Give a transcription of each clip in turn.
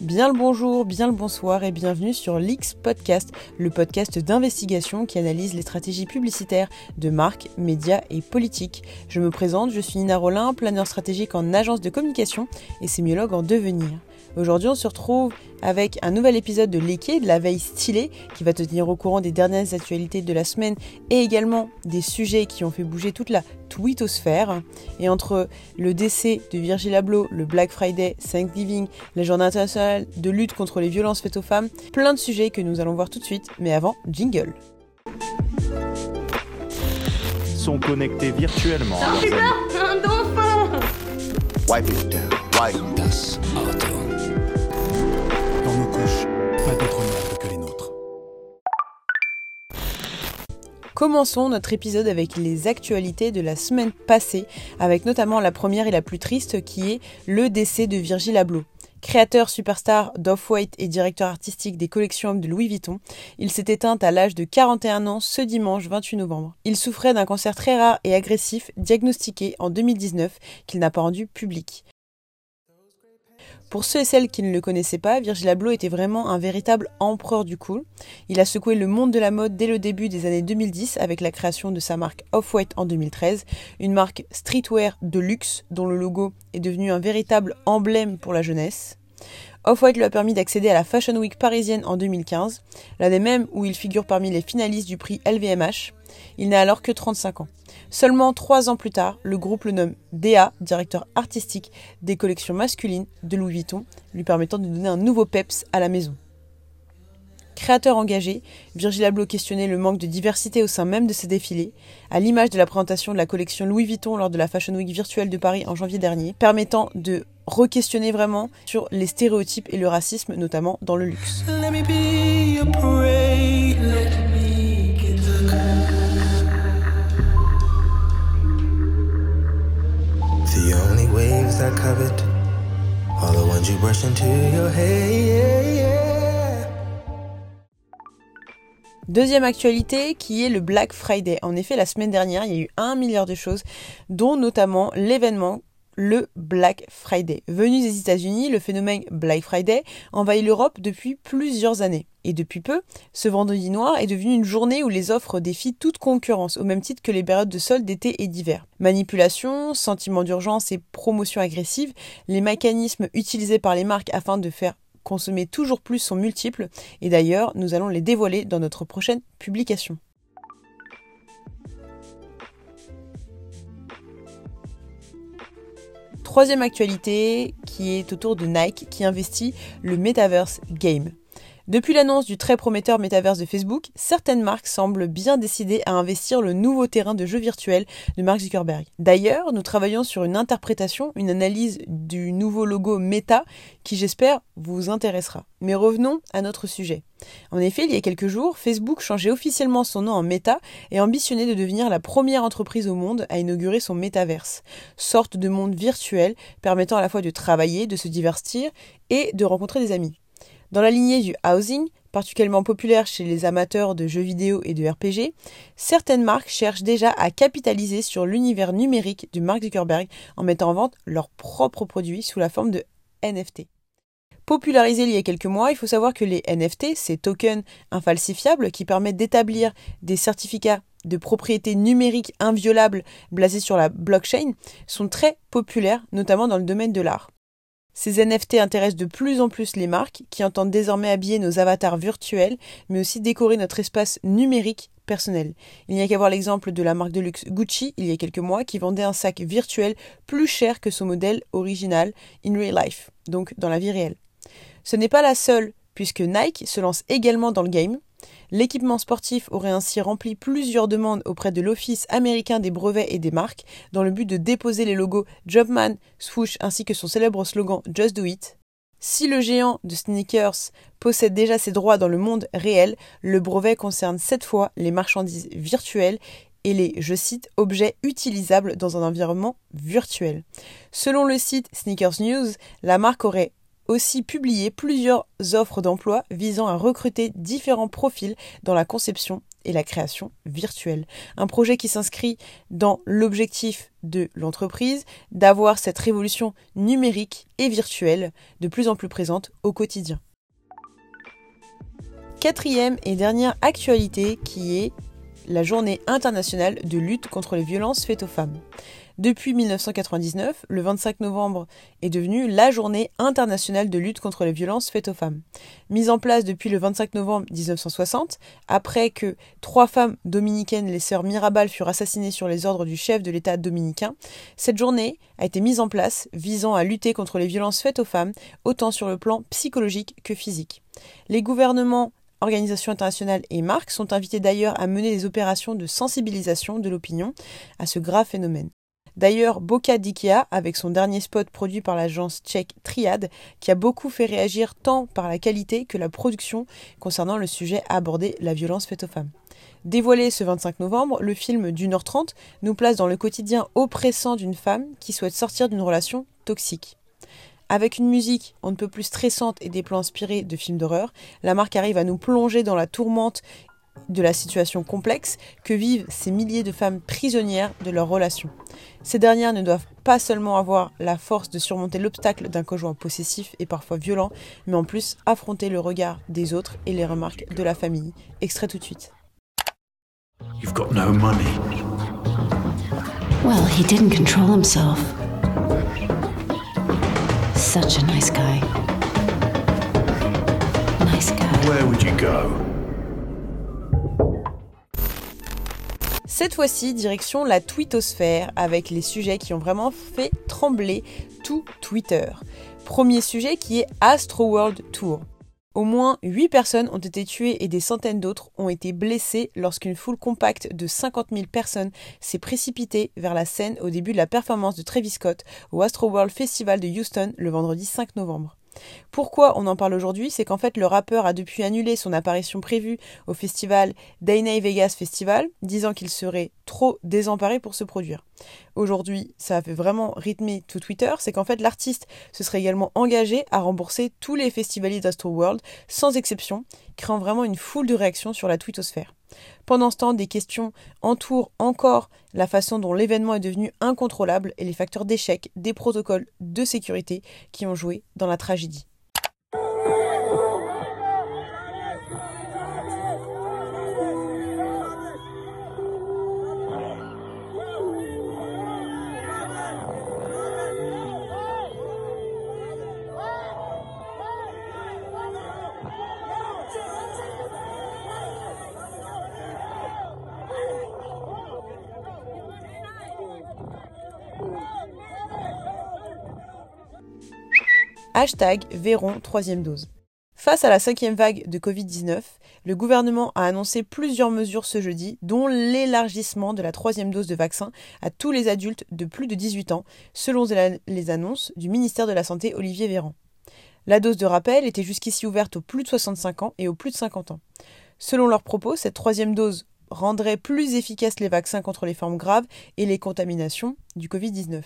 Bien le bonjour, bien le bonsoir et bienvenue sur l'X Podcast, le podcast d'investigation qui analyse les stratégies publicitaires de marques, médias et politiques. Je me présente, je suis Nina Rollin, planeur stratégique en agence de communication et sémiologue en devenir. Aujourd'hui, on se retrouve avec un nouvel épisode de L'équipe de la veille stylée, qui va te tenir au courant des dernières actualités de la semaine et également des sujets qui ont fait bouger toute la twittosphère. Et entre le décès de Virgil Abloh, le Black Friday, Thanksgiving, la journée internationale de lutte contre les violences faites aux femmes, plein de sujets que nous allons voir tout de suite. Mais avant, jingle. Sont connectés virtuellement. Un Commençons notre épisode avec les actualités de la semaine passée, avec notamment la première et la plus triste qui est le décès de Virgil Abloh. Créateur superstar d'Off-White et directeur artistique des collections hommes de Louis Vuitton, il s'est éteint à l'âge de 41 ans ce dimanche 28 novembre. Il souffrait d'un cancer très rare et agressif diagnostiqué en 2019 qu'il n'a pas rendu public. Pour ceux et celles qui ne le connaissaient pas, Virgil Abloh était vraiment un véritable empereur du cool. Il a secoué le monde de la mode dès le début des années 2010 avec la création de sa marque Off-White en 2013, une marque streetwear de luxe dont le logo est devenu un véritable emblème pour la jeunesse. Off-White lui a permis d'accéder à la Fashion Week parisienne en 2015, l'année même où il figure parmi les finalistes du prix LVMH. Il n'a alors que 35 ans. Seulement trois ans plus tard, le groupe le nomme DA, directeur artistique des collections masculines de Louis Vuitton, lui permettant de donner un nouveau peps à la maison. Créateur engagé, Virgil Abloh questionnait le manque de diversité au sein même de ses défilés, à l'image de la présentation de la collection Louis Vuitton lors de la Fashion Week virtuelle de Paris en janvier dernier, permettant de re-questionner vraiment sur les stéréotypes et le racisme, notamment dans le luxe. Let me be your parade. Let me get the The only waves I covet are the ones you brush into your hair. Deuxième actualité qui est le Black Friday. En effet, la semaine dernière, il y a eu un milliard de choses, dont notamment l'événement le Black Friday. Venu des États-Unis, le phénomène Black Friday envahit l'Europe depuis plusieurs années. Et depuis peu, ce vendredi noir est devenu une journée où les offres défient toute concurrence, au même titre que les périodes de solde d'été et d'hiver. Manipulation, sentiment d'urgence et promotion agressive, les mécanismes utilisés par les marques afin de faire consommer toujours plus sont multiples, et d'ailleurs, nous allons les dévoiler dans notre prochaine publication. Troisième actualité qui est autour de Nike qui investit le Metaverse Game. Depuis l'annonce du très prometteur Metaverse de Facebook, certaines marques semblent bien décidées à investir le nouveau terrain de jeu virtuel de Mark Zuckerberg. D'ailleurs, nous travaillons sur une interprétation, une analyse du nouveau logo Meta qui j'espère vous intéressera. Mais revenons à notre sujet. En effet, il y a quelques jours, Facebook changeait officiellement son nom en Meta et ambitionnait de devenir la première entreprise au monde à inaugurer son Metaverse, sorte de monde virtuel permettant à la fois de travailler, de se divertir et de rencontrer des amis. Dans la lignée du housing, particulièrement populaire chez les amateurs de jeux vidéo et de RPG, certaines marques cherchent déjà à capitaliser sur l'univers numérique de Mark Zuckerberg en mettant en vente leurs propres produits sous la forme de NFT. Popularisé il y a quelques mois, il faut savoir que les NFT, ces tokens infalsifiables qui permettent d'établir des certificats de propriété numérique inviolable basés sur la blockchain, sont très populaires, notamment dans le domaine de l'art. Ces NFT intéressent de plus en plus les marques qui entendent désormais habiller nos avatars virtuels, mais aussi décorer notre espace numérique personnel. Il n'y a qu'à voir l'exemple de la marque de luxe Gucci il y a quelques mois qui vendait un sac virtuel plus cher que son modèle original in real life, donc dans la vie réelle. Ce n'est pas la seule, puisque Nike se lance également dans le game. L'équipement sportif aurait ainsi rempli plusieurs demandes auprès de l'Office américain des brevets et des marques dans le but de déposer les logos Jumpman, Swoosh ainsi que son célèbre slogan Just Do It. Si le géant de sneakers possède déjà ses droits dans le monde réel, le brevet concerne cette fois les marchandises virtuelles et les, je cite, objets utilisables dans un environnement virtuel. Selon le site Sneakers News, la marque aurait aussi publié plusieurs offres d'emploi visant à recruter différents profils dans la conception et la création virtuelle. Un projet qui s'inscrit dans l'objectif de l'entreprise d'avoir cette révolution numérique et virtuelle de plus en plus présente au quotidien. Quatrième et dernière actualité qui est la journée internationale de lutte contre les violences faites aux femmes. Depuis 1999, le 25 novembre est devenu la journée internationale de lutte contre les violences faites aux femmes. Mise en place depuis le 25 novembre 1960, après que trois femmes dominicaines, les sœurs Mirabal, furent assassinées sur les ordres du chef de l'État dominicain, cette journée a été mise en place visant à lutter contre les violences faites aux femmes, autant sur le plan psychologique que physique. Les gouvernements organisations internationales et marques sont invités d'ailleurs à mener des opérations de sensibilisation de l'opinion à ce grave phénomène. D'ailleurs, Boca d'Ikea, avec son dernier spot produit par l'agence tchèque Triad, qui a beaucoup fait réagir tant par la qualité que la production concernant le sujet abordé, la violence faite aux femmes. Dévoilé ce 25 novembre, le film d'une heure trente nous place dans le quotidien oppressant d'une femme qui souhaite sortir d'une relation toxique. Avec une musique on ne peut plus stressante et des plans inspirés de films d'horreur, la marque arrive à nous plonger dans la tourmente de la situation complexe que vivent ces milliers de femmes prisonnières de leur relation. Ces dernières ne doivent pas seulement avoir la force de surmonter l'obstacle d'un conjoint possessif et parfois violent, mais en plus affronter le regard des autres et les remarques de la famille. Extrait tout de suite. You've got no money. Well, he didn't control himself. Such a nice guy. Nice guy. Where would you go? Cette fois-ci, direction la twittosphère avec les sujets qui ont vraiment fait trembler tout Twitter. Premier sujet qui est Astro World Tour. Au moins 8 personnes ont été tuées et des centaines d'autres ont été blessées lorsqu'une foule compacte de 50 000 personnes s'est précipitée vers la scène au début de la performance de Travis Scott au Astro World Festival de Houston le vendredi 5 novembre. Pourquoi on en parle aujourd'hui C'est qu'en fait le rappeur a depuis annulé son apparition prévue au festival Dana Vegas Festival, disant qu'il serait trop désemparé pour se produire. Aujourd'hui, ça a fait vraiment rythmer tout Twitter, c'est qu'en fait l'artiste se serait également engagé à rembourser tous les festivaliers d'Astro World, sans exception, créant vraiment une foule de réactions sur la twittosphère. Pendant ce temps, des questions entourent encore la façon dont l'événement est devenu incontrôlable et les facteurs d'échec des protocoles de sécurité qui ont joué dans la tragédie. Hashtag Véron troisième dose. Face à la cinquième vague de Covid-19, le gouvernement a annoncé plusieurs mesures ce jeudi, dont l'élargissement de la troisième dose de vaccin à tous les adultes de plus de 18 ans, selon les annonces du ministère de la Santé Olivier Véran. La dose de rappel était jusqu'ici ouverte aux plus de 65 ans et aux plus de 50 ans. Selon leurs propos, cette troisième dose rendrait plus efficaces les vaccins contre les formes graves et les contaminations du Covid-19.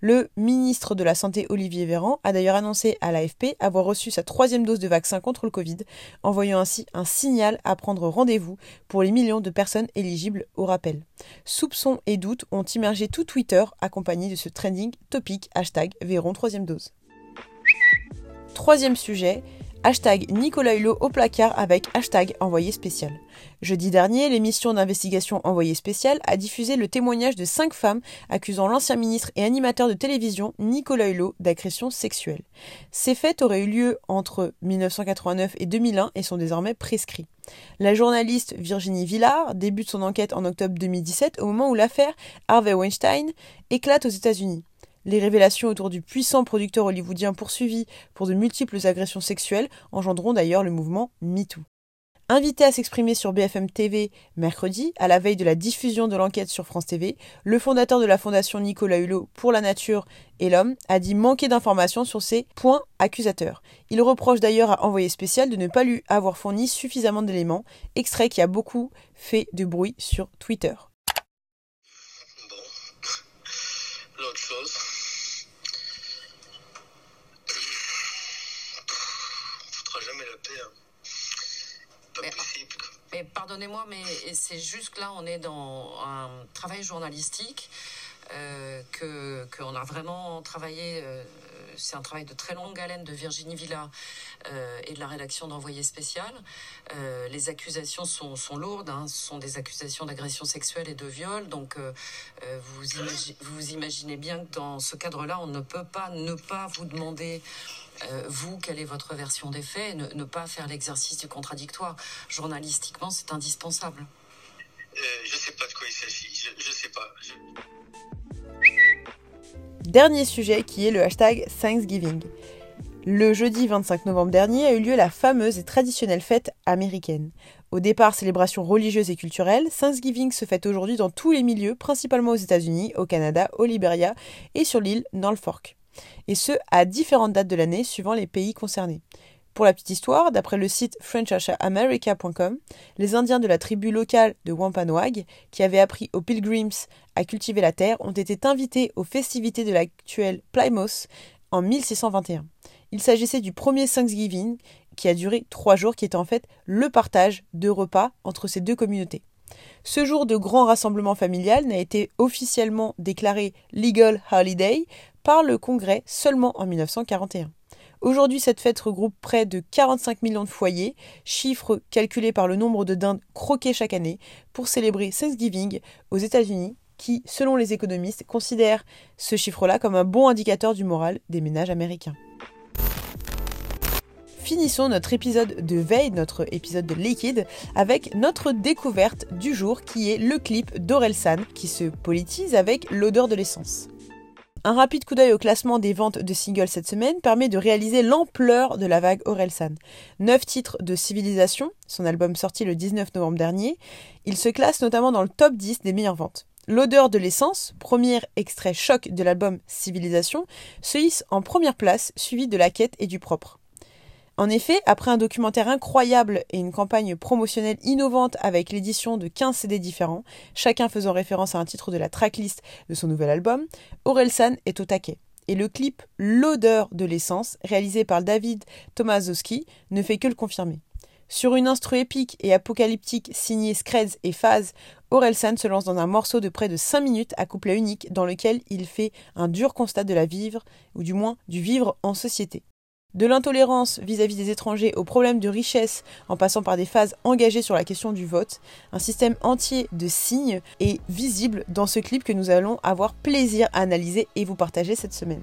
Le ministre de la Santé Olivier Véran a d'ailleurs annoncé à l'AFP avoir reçu sa troisième dose de vaccin contre le Covid, envoyant ainsi un signal à prendre rendez-vous pour les millions de personnes éligibles au rappel. Soupçons et doutes ont immergé tout Twitter accompagné de ce trending topic hashtag Véron troisième dose. Troisième sujet, Hashtag Nicolas Hulot au placard avec hashtag envoyé spécial. Jeudi dernier, l'émission d'investigation Envoyé spécial a diffusé le témoignage de cinq femmes accusant l'ancien ministre et animateur de télévision Nicolas Hulot d'agression sexuelle. Ces faits auraient eu lieu entre 1989 et 2001 et sont désormais prescrits. La journaliste Virginie Villard débute son enquête en octobre 2017 au moment où l'affaire Harvey Weinstein éclate aux États-Unis. Les révélations autour du puissant producteur hollywoodien poursuivi pour de multiples agressions sexuelles engendreront d'ailleurs le mouvement MeToo. Invité à s'exprimer sur BFM TV mercredi, à la veille de la diffusion de l'enquête sur France TV, le fondateur de la fondation Nicolas Hulot pour la nature et l'homme a dit manquer d'informations sur ces points accusateurs. Il reproche d'ailleurs à Envoyé spécial de ne pas lui avoir fourni suffisamment d'éléments, extrait qui a beaucoup fait de bruit sur Twitter. Bon. L'autre chose. Hein. pas Mais- possible. quoi. Mais pardonnez-moi, mais c'est juste que là, on est dans un travail journalistique euh, que qu'on a vraiment travaillé. euh, c'est un travail de très longue haleine de Virginie Villa euh, et de la rédaction d'Envoyé spécial. Euh, les accusations sont, sont lourdes. hein. Ce sont des accusations d'agression sexuelle et de viol. Donc, euh, euh, vous, imagi- vous imaginez bien que dans ce cadre-là, on ne peut pas ne pas vous demander euh, vous, quelle est votre version des faits, et ne, ne pas faire l'exercice du contradictoire. Journalistiquement, c'est indispensable. Euh, je sais pas de quoi il s'agit. Je, je sais pas. Je- Dernier sujet qui est le hashtag Thanksgiving. Le jeudi 25 novembre dernier a eu lieu la fameuse et traditionnelle fête américaine. Au départ, célébration religieuse et culturelle, Thanksgiving se fête aujourd'hui dans tous les milieux, principalement aux États-Unis, au Canada, au Liberia et sur l'île Norfolk. Et ce, à différentes dates de l'année suivant les pays concernés. Pour la petite histoire, d'après le site FrenchAmerica.com, les Indiens de la tribu locale de Wampanoag, qui avaient appris aux Pilgrims à cultiver la terre, ont été invités aux festivités de l'actuel Plymouth en 1621. Il s'agissait du premier Thanksgiving qui a duré trois jours, qui était en fait le partage de repas entre ces deux communautés. Ce jour de grand rassemblement familial n'a été officiellement déclaré Legal Holiday par le Congrès seulement en 1941. Aujourd'hui, cette fête regroupe près de 45 millions de foyers, chiffre calculé par le nombre de dindes croquées chaque année, pour célébrer Thanksgiving aux États-Unis, qui, selon les économistes, considèrent ce chiffre-là comme un bon indicateur du moral des ménages américains. Finissons notre épisode de veille, notre épisode de Liquid, avec notre découverte du jour qui est le clip d'Orelsan qui se politise avec l'odeur de l'essence. Un rapide coup d'œil au classement des ventes de singles cette semaine permet de réaliser l'ampleur de la vague Orelsan. Neuf titres de Civilisation, son album sorti le 19 novembre dernier, il se classe notamment dans le top 10 des meilleures ventes. L'odeur de l'essence, premier extrait choc de l'album Civilisation, se hisse en première place, suivi de la quête et du propre. En effet, après un documentaire incroyable et une campagne promotionnelle innovante avec l'édition de 15 CD différents, chacun faisant référence à un titre de la tracklist de son nouvel album, Orelsan est au taquet. Et le clip L'odeur de l'essence, réalisé par David Tomaszowski, ne fait que le confirmer. Sur une instru épique et apocalyptique signée Screds et Phase, Orelsan se lance dans un morceau de près de 5 minutes à couplet unique dans lequel il fait un dur constat de la vivre, ou du moins du vivre en société. De l'intolérance vis-à-vis des étrangers aux problèmes de richesse en passant par des phases engagées sur la question du vote, un système entier de signes est visible dans ce clip que nous allons avoir plaisir à analyser et vous partager cette semaine.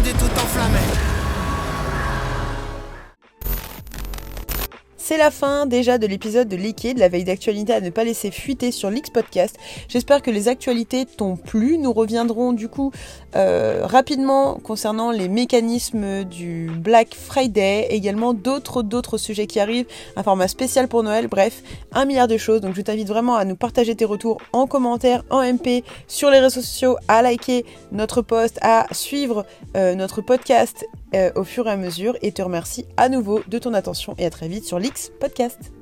tout enflammé. C'est la fin déjà de l'épisode de Liquid, la veille d'actualité à ne pas laisser fuiter sur l'X Podcast. J'espère que les actualités t'ont plu. Nous reviendrons du coup euh, rapidement concernant les mécanismes du Black Friday, également d'autres d'autres sujets qui arrivent, un format spécial pour Noël, bref, un milliard de choses. Donc je t'invite vraiment à nous partager tes retours en commentaire, en MP, sur les réseaux sociaux, à liker notre post, à suivre euh, notre podcast euh, au fur et à mesure et te remercie à nouveau de ton attention et à très vite sur l'X Podcast.